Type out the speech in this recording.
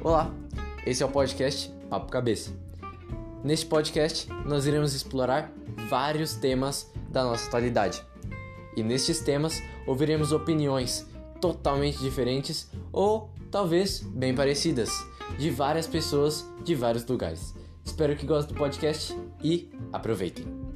Olá, esse é o podcast Papo Cabeça. Neste podcast, nós iremos explorar vários temas da nossa atualidade. E nestes temas, ouviremos opiniões totalmente diferentes ou talvez bem parecidas de várias pessoas de vários lugares. Espero que gostem do podcast e aproveitem.